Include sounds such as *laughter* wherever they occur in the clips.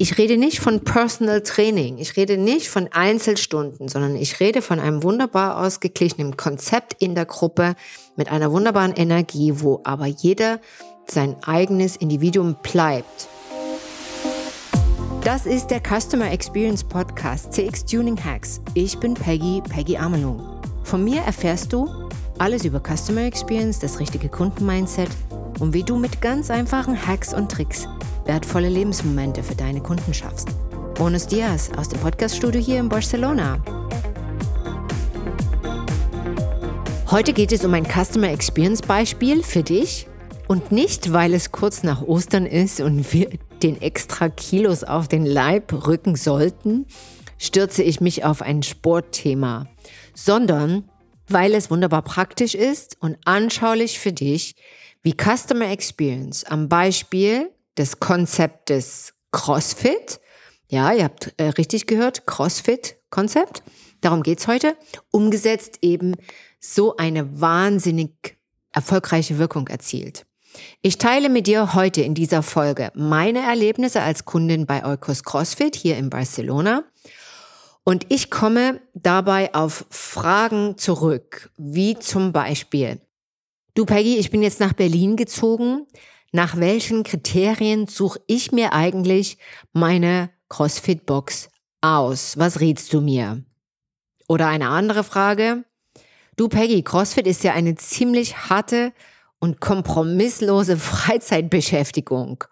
Ich rede nicht von Personal Training, ich rede nicht von Einzelstunden, sondern ich rede von einem wunderbar ausgeglichenen Konzept in der Gruppe mit einer wunderbaren Energie, wo aber jeder sein eigenes Individuum bleibt. Das ist der Customer Experience Podcast CX Tuning Hacks. Ich bin Peggy, Peggy Amelung. Von mir erfährst du alles über Customer Experience, das richtige Kundenmindset und wie du mit ganz einfachen Hacks und Tricks wertvolle Lebensmomente für deine Kunden schaffst. Bonus Dias aus dem Podcaststudio hier in Barcelona. Heute geht es um ein Customer Experience Beispiel für dich und nicht, weil es kurz nach Ostern ist und wir den extra Kilos auf den Leib rücken sollten, stürze ich mich auf ein Sportthema, sondern weil es wunderbar praktisch ist und anschaulich für dich, wie Customer Experience am Beispiel des Konzeptes CrossFit, ja, ihr habt äh, richtig gehört, CrossFit-Konzept, darum geht's heute, umgesetzt eben so eine wahnsinnig erfolgreiche Wirkung erzielt. Ich teile mit dir heute in dieser Folge meine Erlebnisse als Kundin bei Eukos CrossFit hier in Barcelona. Und ich komme dabei auf Fragen zurück, wie zum Beispiel, du Peggy, ich bin jetzt nach Berlin gezogen, nach welchen Kriterien suche ich mir eigentlich meine CrossFit-Box aus? Was rätst du mir? Oder eine andere Frage. Du Peggy, CrossFit ist ja eine ziemlich harte und kompromisslose *laughs* Freizeitbeschäftigung.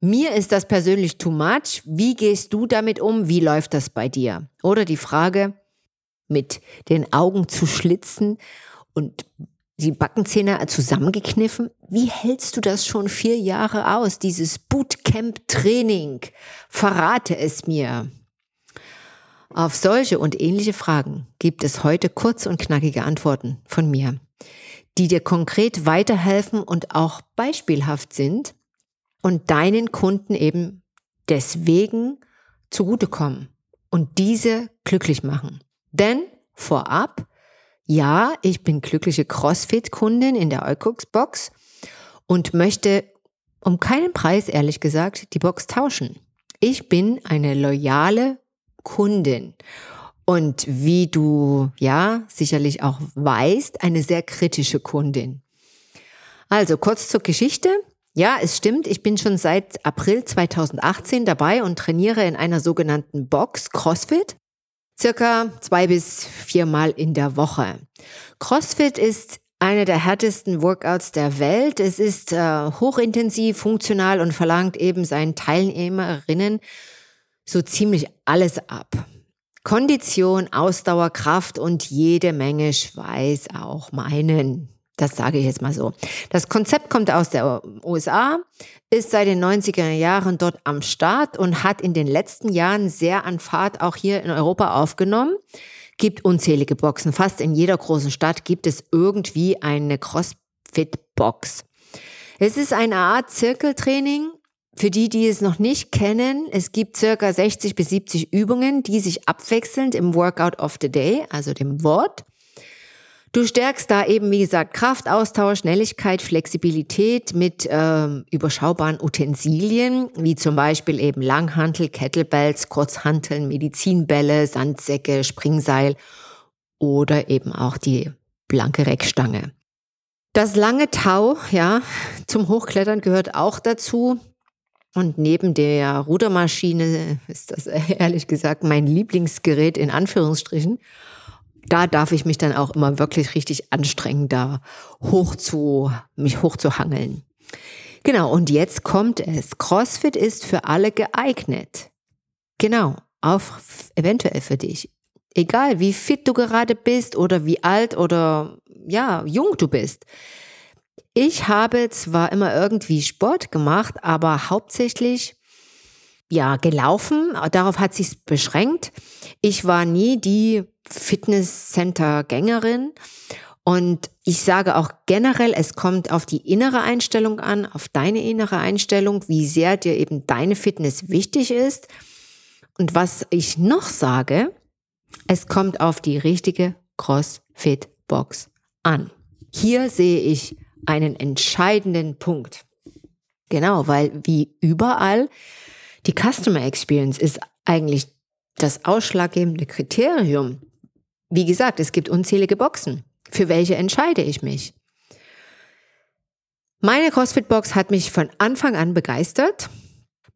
Mir ist das persönlich too much. Wie gehst du damit um? Wie läuft das bei dir? Oder die Frage, mit den Augen zu schlitzen und die Backenzähne zusammengekniffen. Wie hältst du das schon vier Jahre aus, dieses Bootcamp-Training? Verrate es mir. Auf solche und ähnliche Fragen gibt es heute kurz und knackige Antworten von mir, die dir konkret weiterhelfen und auch beispielhaft sind und deinen Kunden eben deswegen zugutekommen und diese glücklich machen. Denn vorab, ja, ich bin glückliche CrossFit-Kundin in der Eukux-Box und möchte um keinen Preis, ehrlich gesagt, die Box tauschen. Ich bin eine loyale Kundin und wie du ja sicherlich auch weißt, eine sehr kritische Kundin. Also kurz zur Geschichte. Ja, es stimmt, ich bin schon seit April 2018 dabei und trainiere in einer sogenannten Box CrossFit circa zwei bis viermal in der Woche. CrossFit ist eine der härtesten Workouts der Welt. Es ist äh, hochintensiv, funktional und verlangt eben seinen Teilnehmerinnen so ziemlich alles ab. Kondition, Ausdauer, Kraft und jede Menge Schweiß auch meinen. Das sage ich jetzt mal so. Das Konzept kommt aus der USA, ist seit den 90er Jahren dort am Start und hat in den letzten Jahren sehr an Fahrt auch hier in Europa aufgenommen. Gibt unzählige Boxen. Fast in jeder großen Stadt gibt es irgendwie eine CrossFit-Box. Es ist eine Art Zirkeltraining. Für die, die es noch nicht kennen, es gibt circa 60 bis 70 Übungen, die sich abwechselnd im Workout of the Day, also dem Wort, Du stärkst da eben, wie gesagt, Kraft, Austausch, Schnelligkeit, Flexibilität mit ähm, überschaubaren Utensilien, wie zum Beispiel eben Langhantel, Kettlebells, Kurzhanteln, Medizinbälle, Sandsäcke, Springseil oder eben auch die blanke Reckstange. Das lange Tau, ja, zum Hochklettern gehört auch dazu. Und neben der Rudermaschine ist das *laughs* ehrlich gesagt mein Lieblingsgerät in Anführungsstrichen da darf ich mich dann auch immer wirklich richtig anstrengen, da hoch zu, mich hochzuhangeln. Genau, und jetzt kommt es. CrossFit ist für alle geeignet. Genau, auch eventuell für dich. Egal, wie fit du gerade bist oder wie alt oder ja, jung du bist. Ich habe zwar immer irgendwie Sport gemacht, aber hauptsächlich ja, gelaufen. Darauf hat sich's beschränkt. Ich war nie die Fitnesscenter-Gängerin. Und ich sage auch generell, es kommt auf die innere Einstellung an, auf deine innere Einstellung, wie sehr dir eben deine Fitness wichtig ist. Und was ich noch sage, es kommt auf die richtige CrossFit-Box an. Hier sehe ich einen entscheidenden Punkt. Genau, weil wie überall Die Customer Experience ist eigentlich das ausschlaggebende Kriterium. Wie gesagt, es gibt unzählige Boxen. Für welche entscheide ich mich? Meine CrossFit-Box hat mich von Anfang an begeistert.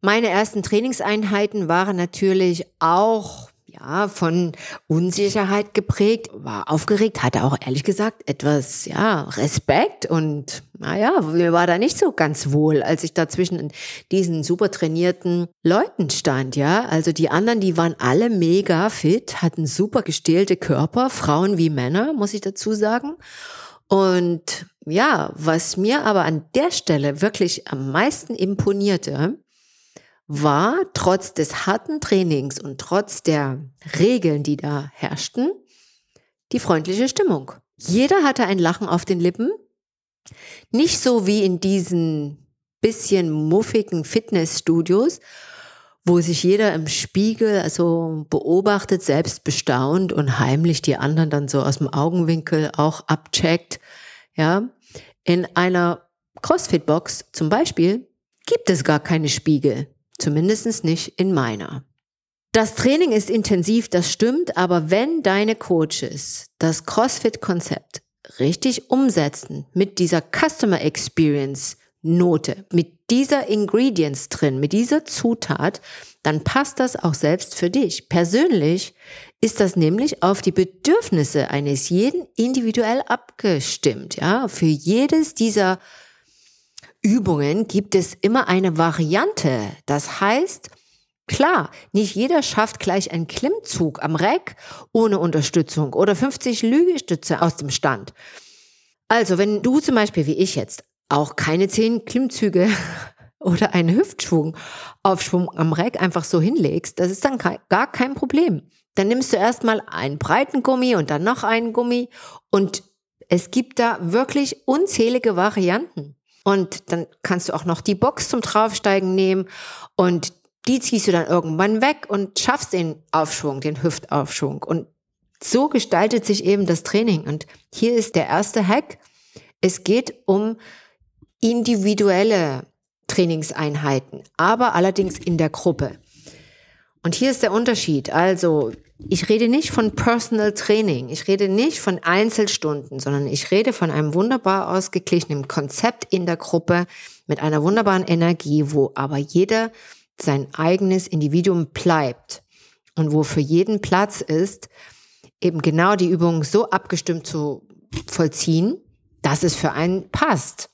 Meine ersten Trainingseinheiten waren natürlich auch ja, von Unsicherheit geprägt, war aufgeregt, hatte auch ehrlich gesagt etwas, ja, Respekt und naja, mir war da nicht so ganz wohl, als ich da zwischen diesen super trainierten Leuten stand, ja. Also die anderen, die waren alle mega fit, hatten super gestählte Körper, Frauen wie Männer, muss ich dazu sagen. Und ja, was mir aber an der Stelle wirklich am meisten imponierte, war trotz des harten Trainings und trotz der Regeln, die da herrschten, die freundliche Stimmung. Jeder hatte ein Lachen auf den Lippen. Nicht so wie in diesen bisschen muffigen Fitnessstudios, wo sich jeder im Spiegel also beobachtet, selbst bestaunt und heimlich die anderen dann so aus dem Augenwinkel auch abcheckt. Ja, in einer CrossFit-Box zum Beispiel gibt es gar keine Spiegel. Zumindest nicht in meiner. Das Training ist intensiv, das stimmt, aber wenn deine Coaches das CrossFit-Konzept richtig umsetzen mit dieser Customer Experience Note, mit dieser Ingredients drin, mit dieser Zutat, dann passt das auch selbst für dich. Persönlich ist das nämlich auf die Bedürfnisse eines jeden individuell abgestimmt, ja. Für jedes dieser Übungen gibt es immer eine Variante. Das heißt, klar, nicht jeder schafft gleich einen Klimmzug am Reck ohne Unterstützung oder 50 Lügestütze aus dem Stand. Also, wenn du zum Beispiel wie ich jetzt auch keine 10 Klimmzüge *laughs* oder einen Hüftschwung, Aufschwung am Reck einfach so hinlegst, das ist dann gar kein Problem. Dann nimmst du erstmal einen breiten Gummi und dann noch einen Gummi und es gibt da wirklich unzählige Varianten. Und dann kannst du auch noch die Box zum Draufsteigen nehmen und die ziehst du dann irgendwann weg und schaffst den Aufschwung, den Hüftaufschwung. Und so gestaltet sich eben das Training. Und hier ist der erste Hack. Es geht um individuelle Trainingseinheiten, aber allerdings in der Gruppe. Und hier ist der Unterschied. Also ich rede nicht von Personal Training, ich rede nicht von Einzelstunden, sondern ich rede von einem wunderbar ausgeglichenen Konzept in der Gruppe mit einer wunderbaren Energie, wo aber jeder sein eigenes Individuum bleibt und wo für jeden Platz ist, eben genau die Übung so abgestimmt zu vollziehen, dass es für einen passt.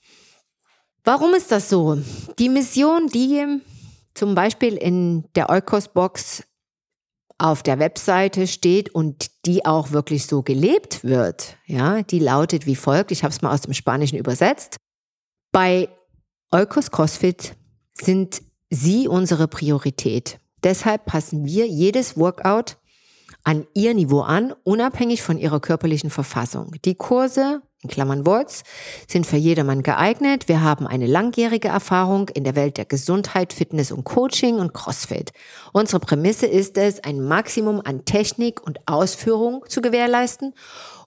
Warum ist das so? Die Mission, die zum Beispiel in der Eukos-Box auf der Webseite steht und die auch wirklich so gelebt wird, ja, die lautet wie folgt, ich habe es mal aus dem Spanischen übersetzt. Bei Eukos CrossFit sind Sie unsere Priorität. Deshalb passen wir jedes Workout an Ihr Niveau an, unabhängig von Ihrer körperlichen Verfassung. Die Kurse in Klammern Worts, sind für jedermann geeignet. Wir haben eine langjährige Erfahrung in der Welt der Gesundheit, Fitness und Coaching und CrossFit. Unsere Prämisse ist es, ein Maximum an Technik und Ausführung zu gewährleisten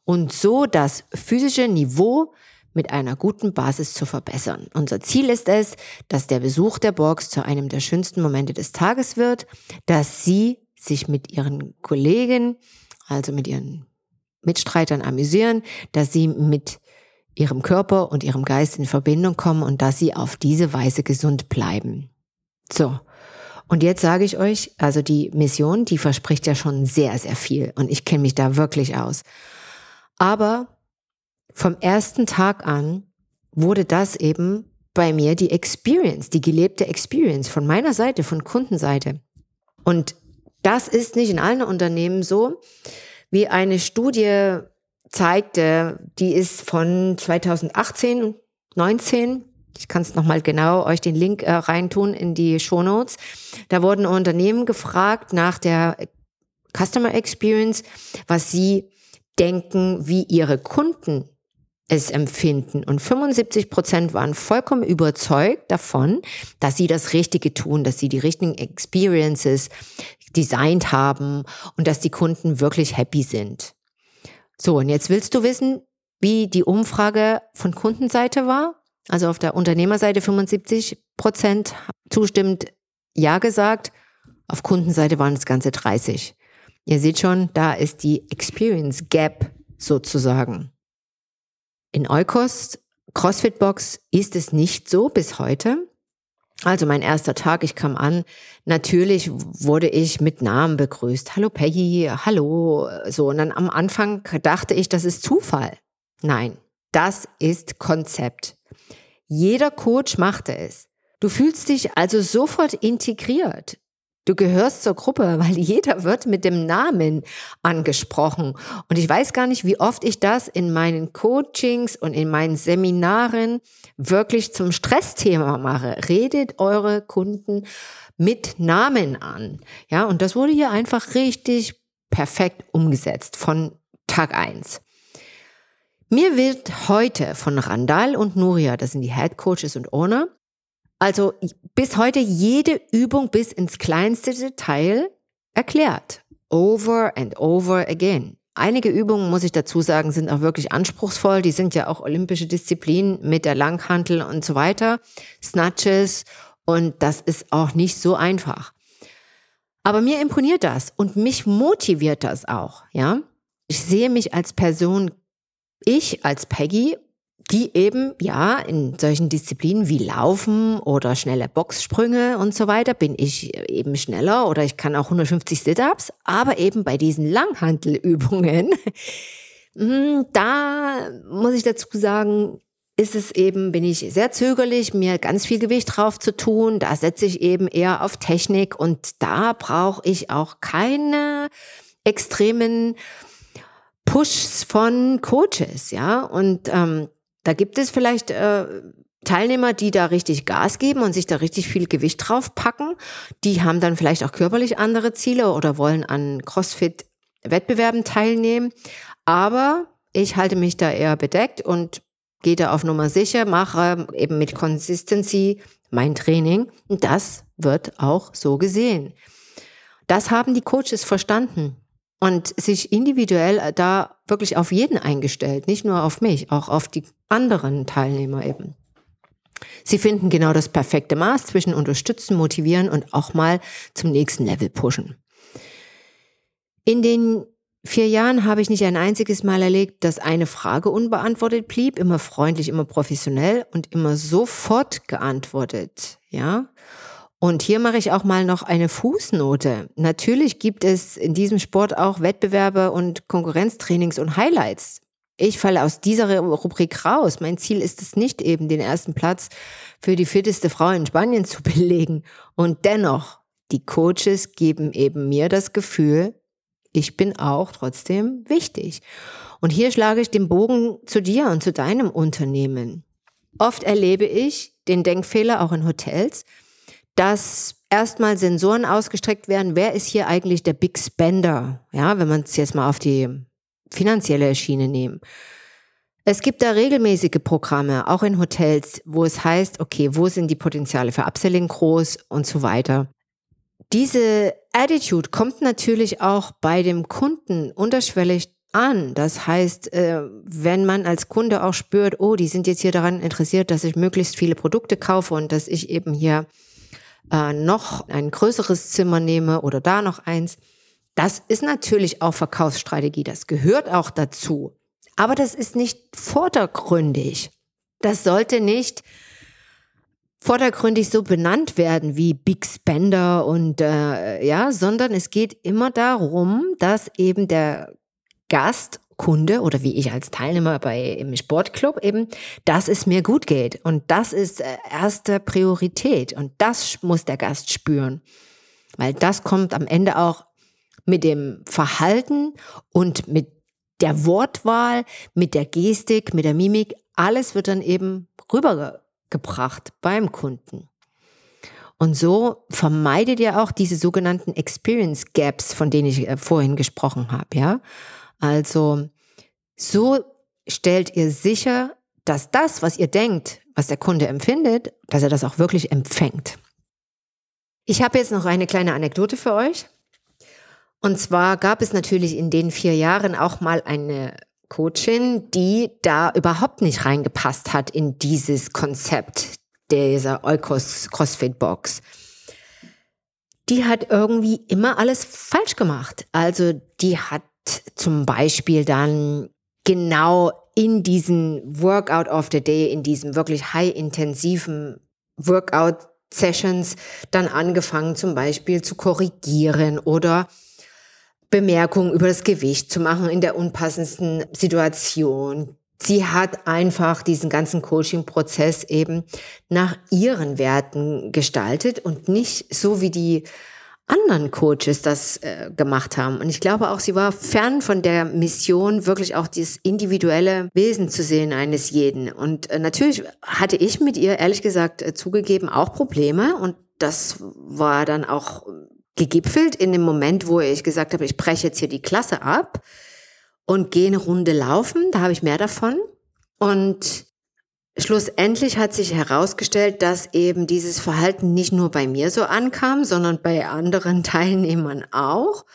und so das physische Niveau mit einer guten Basis zu verbessern. Unser Ziel ist es, dass der Besuch der Box zu einem der schönsten Momente des Tages wird, dass Sie sich mit Ihren Kollegen, also mit Ihren Mitstreitern amüsieren, dass sie mit ihrem Körper und ihrem Geist in Verbindung kommen und dass sie auf diese Weise gesund bleiben. So. Und jetzt sage ich euch, also die Mission, die verspricht ja schon sehr, sehr viel und ich kenne mich da wirklich aus. Aber vom ersten Tag an wurde das eben bei mir die Experience, die gelebte Experience von meiner Seite, von Kundenseite. Und das ist nicht in allen Unternehmen so wie eine Studie zeigte, die ist von 2018, 19. Ich kann es nochmal genau euch den Link äh, reintun in die Show Notes. Da wurden Unternehmen gefragt nach der Customer Experience, was sie denken, wie ihre Kunden es empfinden. Und 75 Prozent waren vollkommen überzeugt davon, dass sie das Richtige tun, dass sie die richtigen Experiences designt haben und dass die Kunden wirklich happy sind. So, und jetzt willst du wissen, wie die Umfrage von Kundenseite war? Also auf der Unternehmerseite 75 Prozent zustimmt, Ja gesagt. Auf Kundenseite waren es ganze 30. Ihr seht schon, da ist die Experience Gap sozusagen. In Eukos CrossFit Box ist es nicht so bis heute. Also mein erster Tag, ich kam an. Natürlich wurde ich mit Namen begrüßt. Hallo Peggy, hallo. So, und dann am Anfang dachte ich, das ist Zufall. Nein, das ist Konzept. Jeder Coach machte es. Du fühlst dich also sofort integriert. Du gehörst zur Gruppe, *laughs* weil jeder wird mit dem Namen angesprochen. Und ich weiß gar nicht, wie oft ich das in meinen Coachings und in meinen Seminaren wirklich zum Stressthema mache. Redet eure Kunden mit Namen an. Ja, und das wurde hier einfach richtig perfekt umgesetzt von Tag eins. Mir wird heute von Randall und Nuria, das sind die Head Coaches und Owner, also bis heute jede Übung bis ins kleinste Detail erklärt. Over and over again. Einige Übungen, muss ich dazu sagen, sind auch wirklich anspruchsvoll. Die sind ja auch olympische Disziplinen mit der Langhantel und so weiter. Snatches. Und das ist auch nicht so einfach. Aber mir imponiert das und mich motiviert das auch, ja. Ich sehe mich als Person, ich als Peggy die eben, ja, in solchen Disziplinen wie Laufen oder schnelle Boxsprünge und so weiter bin ich eben schneller oder ich kann auch 150 Sit-ups, aber eben bei diesen Langhantelübungen, *laughs* hm, da muss ich dazu sagen, ist es eben, bin ich sehr zögerlich, mir ganz viel Gewicht drauf zu tun. Da setze ich eben eher auf Technik und da brauche ich auch keine extremen Pushs von Coaches, ja. Und ähm, da gibt es vielleicht äh, Teilnehmer, die da richtig Gas geben und sich da richtig viel Gewicht drauf packen. Die haben dann vielleicht auch körperlich andere Ziele oder wollen an CrossFit-Wettbewerben teilnehmen. Aber ich halte mich da eher bedeckt und gehe da auf Nummer sicher, mache eben mit Consistency mein Training. Und das wird auch so gesehen. Das haben die Coaches verstanden und sich individuell äh, da wirklich auf jeden eingestellt, nicht nur auf mich, auch auf die anderen Teilnehmer eben. Sie finden genau das perfekte Maß zwischen unterstützen, motivieren und auch mal zum nächsten Level pushen. In den vier Jahren habe ich nicht ein einziges Mal erlebt, dass eine Frage unbeantwortet blieb, immer freundlich, immer professionell und immer sofort geantwortet, ja. Und hier mache ich auch mal noch eine Fußnote. Natürlich gibt es in diesem Sport auch Wettbewerbe und Konkurrenztrainings und Highlights. Ich falle aus dieser Rubrik raus. Mein Ziel ist es nicht eben, den ersten Platz für die fitteste Frau in Spanien *laughs* zu belegen. Und dennoch, die Coaches geben eben mir das Gefühl, ich bin auch trotzdem wichtig. Und hier schlage ich den Bogen zu dir und zu deinem Unternehmen. Oft erlebe ich den Denkfehler auch in Hotels, dass erstmal Sensoren ausgestreckt werden. Wer ist hier eigentlich der Big Spender? Ja, wenn man es jetzt mal auf die finanzielle Schiene nehmen. Es gibt da regelmäßige Programme, auch in Hotels, wo es heißt, okay, wo sind die Potenziale für Upselling groß und so weiter. Diese Attitude kommt natürlich auch bei dem Kunden unterschwellig an. Das heißt, äh, wenn man als Kunde auch spürt, oh, die sind jetzt hier daran interessiert, dass ich möglichst viele Produkte kaufe und dass ich eben hier äh, noch ein größeres Zimmer nehme oder da noch eins. Das ist natürlich auch Verkaufsstrategie, das gehört auch dazu. Aber das ist nicht vordergründig. Das sollte nicht vordergründig so benannt werden wie Big Spender und äh, ja, sondern es geht immer darum, dass eben der Gast Kunde oder wie ich als Teilnehmer bei im Sportclub eben, dass es mir gut geht. Und das ist äh, erste Priorität. Und das muss der Gast spüren. Weil das kommt am Ende auch mit dem Verhalten und mit der Wortwahl, mit der Gestik, mit der Mimik. Alles wird dann eben rübergebracht beim Kunden. Und so vermeidet ihr auch diese sogenannten Experience Gaps, von denen ich äh, vorhin gesprochen habe, ja. Also so stellt ihr sicher, dass das, was ihr denkt, was der Kunde empfindet, dass er das auch wirklich empfängt. Ich habe jetzt noch eine kleine Anekdote für euch. Und zwar gab es natürlich in den vier Jahren auch mal eine Coachin, die da überhaupt nicht reingepasst hat in dieses Konzept dieser Eukos CrossFit Box. die hat irgendwie immer alles falsch gemacht. Also die hat zum Beispiel dann genau in diesen Workout of the Day, in diesem wirklich high-intensiven Workout Sessions dann angefangen, zum Beispiel zu korrigieren oder Bemerkungen über das Gewicht zu machen in der unpassendsten Situation. Sie hat einfach diesen ganzen Coaching-Prozess eben nach ihren Werten gestaltet und nicht so wie die anderen Coaches das äh, gemacht haben. Und ich glaube auch, sie war fern von der Mission, wirklich auch dieses individuelle Wesen zu sehen eines jeden. Und äh, natürlich hatte ich mit ihr, ehrlich gesagt, äh, zugegeben, auch Probleme. Und das war dann auch gegipfelt in dem Moment, wo ich gesagt habe, ich breche jetzt hier die Klasse ab und gehe eine Runde laufen. Da habe ich mehr davon. Und Schlussendlich hat sich herausgestellt, dass eben dieses Verhalten nicht nur bei mir so ankam, sondern bei anderen *laughs* Teilnehmern auch.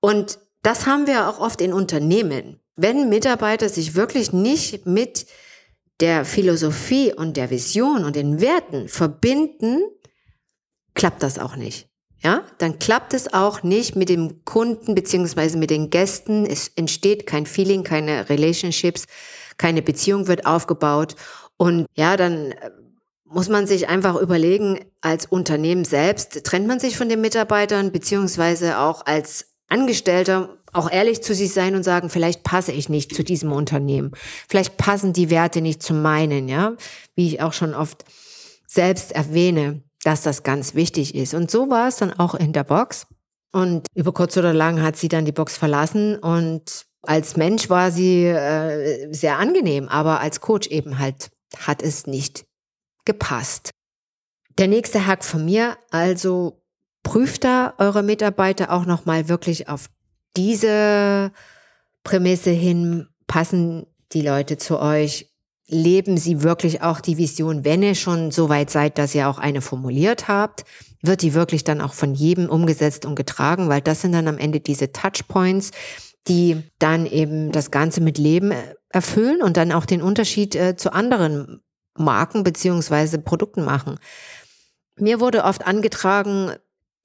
Und das haben wir auch oft in Unternehmen. Wenn Mitarbeiter sich wirklich nicht mit der Philosophie und der Vision und den Werten verbinden, klappt das auch nicht. Ja, dann klappt es auch nicht mit dem Kunden beziehungsweise mit den Gästen. Es entsteht kein Feeling, keine Relationships, keine Beziehung wird aufgebaut und ja, dann äh, muss man sich einfach überlegen, als Unternehmen selbst, trennt man sich von den Mitarbeitern, beziehungsweise auch als Angestellter auch ehrlich zu sich sein und sagen, vielleicht passe ich nicht zu diesem Unternehmen. Vielleicht passen die Werte nicht zu meinen, ja. Wie ich auch schon oft selbst erwähne, dass das ganz wichtig ist. Und so war es dann auch in der Box. Und über kurz oder lang hat sie dann die Box verlassen und als Mensch war sie äh, sehr angenehm, aber als Coach eben halt hat es nicht gepasst. Der nächste Hack von mir, also prüft da eure Mitarbeiter auch nochmal wirklich auf diese Prämisse hin, passen die Leute zu euch, leben sie wirklich auch die Vision, wenn ihr schon so weit seid, dass ihr auch eine formuliert habt, wird die wirklich dann auch von jedem umgesetzt und getragen, weil das sind dann am Ende diese Touchpoints, die dann eben das Ganze mit Leben erfüllen und dann auch den Unterschied äh, zu anderen Marken beziehungsweise Produkten machen. Mir wurde oft angetragen,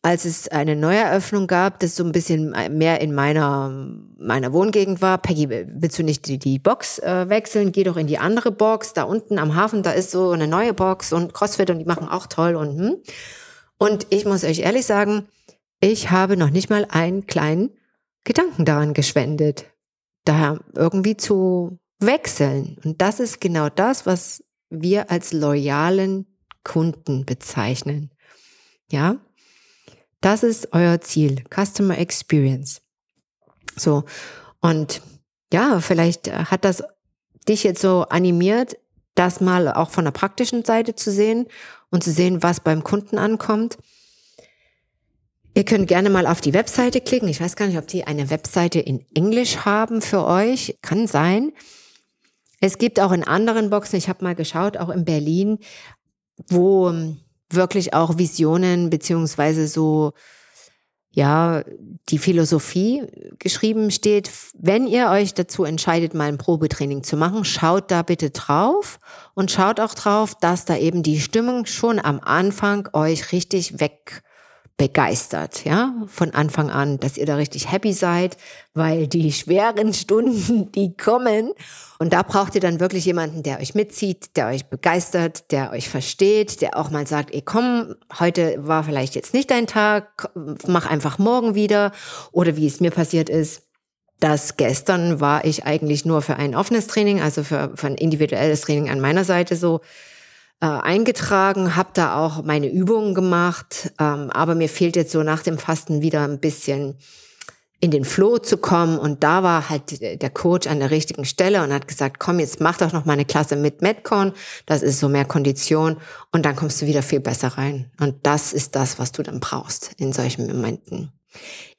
als es eine Neueröffnung gab, das so ein bisschen mehr in meiner, meiner Wohngegend war. Peggy, willst du nicht die, die Box äh, wechseln? Geh doch in die andere Box. Da unten am Hafen, da ist so eine neue Box und CrossFit und die machen auch toll und hm. Und ich muss euch ehrlich sagen, ich habe noch nicht mal einen kleinen Gedanken daran geschwendet, da irgendwie zu wechseln. Und das ist genau das, was wir als loyalen Kunden bezeichnen. Ja, das ist euer Ziel, Customer Experience. So, und ja, vielleicht hat das dich jetzt so animiert, das mal auch von der praktischen Seite zu sehen und zu sehen, was beim Kunden ankommt. Ihr könnt gerne mal auf die Webseite klicken. Ich weiß gar nicht, ob die eine Webseite in Englisch haben für euch. Kann sein. Es gibt auch in anderen Boxen, ich habe mal geschaut, auch in Berlin, wo ähm, wirklich auch Visionen beziehungsweise so ja, die Philosophie geschrieben steht, wenn ihr euch dazu entscheidet, mal ein Probetraining zu machen, schaut da bitte drauf und schaut auch drauf, dass da eben die Stimmung schon am Anfang euch richtig weg begeistert, ja, von Anfang an, dass ihr da richtig happy seid, weil die *laughs* schweren Stunden, die kommen. Und da braucht ihr dann wirklich jemanden, der euch mitzieht, der euch begeistert, der euch versteht, der auch mal sagt, ey, komm, heute war vielleicht jetzt nicht dein Tag, mach einfach morgen wieder. Oder wie es mir passiert ist, dass gestern war ich eigentlich nur für ein offenes Training, also für, für ein individuelles Training an meiner Seite so äh, eingetragen, habe da auch meine Übungen gemacht, ähm, aber mir fehlt jetzt so nach dem Fasten wieder ein bisschen in den Flow zu kommen. Und da war halt der Coach an der richtigen Stelle und hat gesagt, komm, jetzt mach doch noch mal eine Klasse mit Metcon, das ist so mehr Kondition. Und dann kommst du wieder viel besser rein. Und das ist das, was du dann brauchst in solchen Momenten.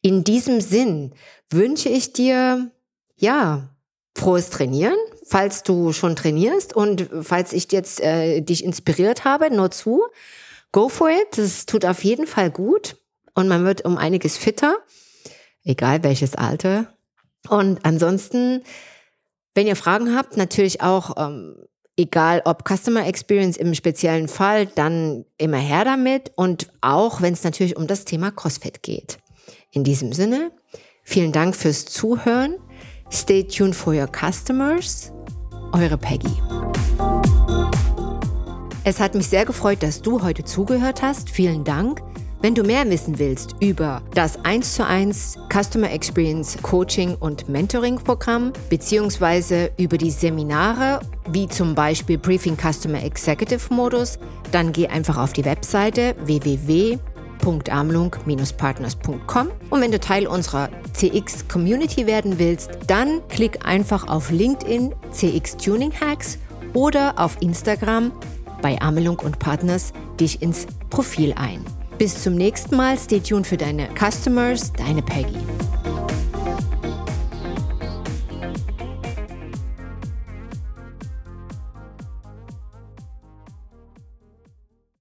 In diesem Sinn wünsche ich dir, ja, frohes Trainieren, falls du schon trainierst und falls ich jetzt äh, dich inspiriert habe, nur zu, go for it. Das tut auf jeden Fall gut und man wird um einiges fitter, egal welches Alter. Und ansonsten, wenn ihr Fragen habt, natürlich auch ähm, Egal ob Customer Experience im speziellen Fall, dann immer her damit und auch wenn es natürlich um das Thema CrossFit geht. In diesem Sinne, vielen Dank fürs Zuhören. Stay tuned for your customers. Eure Peggy. Es hat mich sehr gefreut, dass du heute zugehört hast. Vielen Dank. Wenn du mehr wissen willst über das 1 zu 1 Customer Experience Coaching und Mentoring Programm beziehungsweise über die Seminare wie zum Beispiel Briefing Customer Executive Modus, dann geh einfach auf die Webseite www.amlung-partners.com und wenn du Teil unserer CX Community werden willst, dann klick einfach auf LinkedIn CX Tuning Hacks oder auf Instagram bei Amelung und Partners dich ins Profil ein. Bis zum nächsten Mal. Stay tuned für deine Customers, deine Peggy.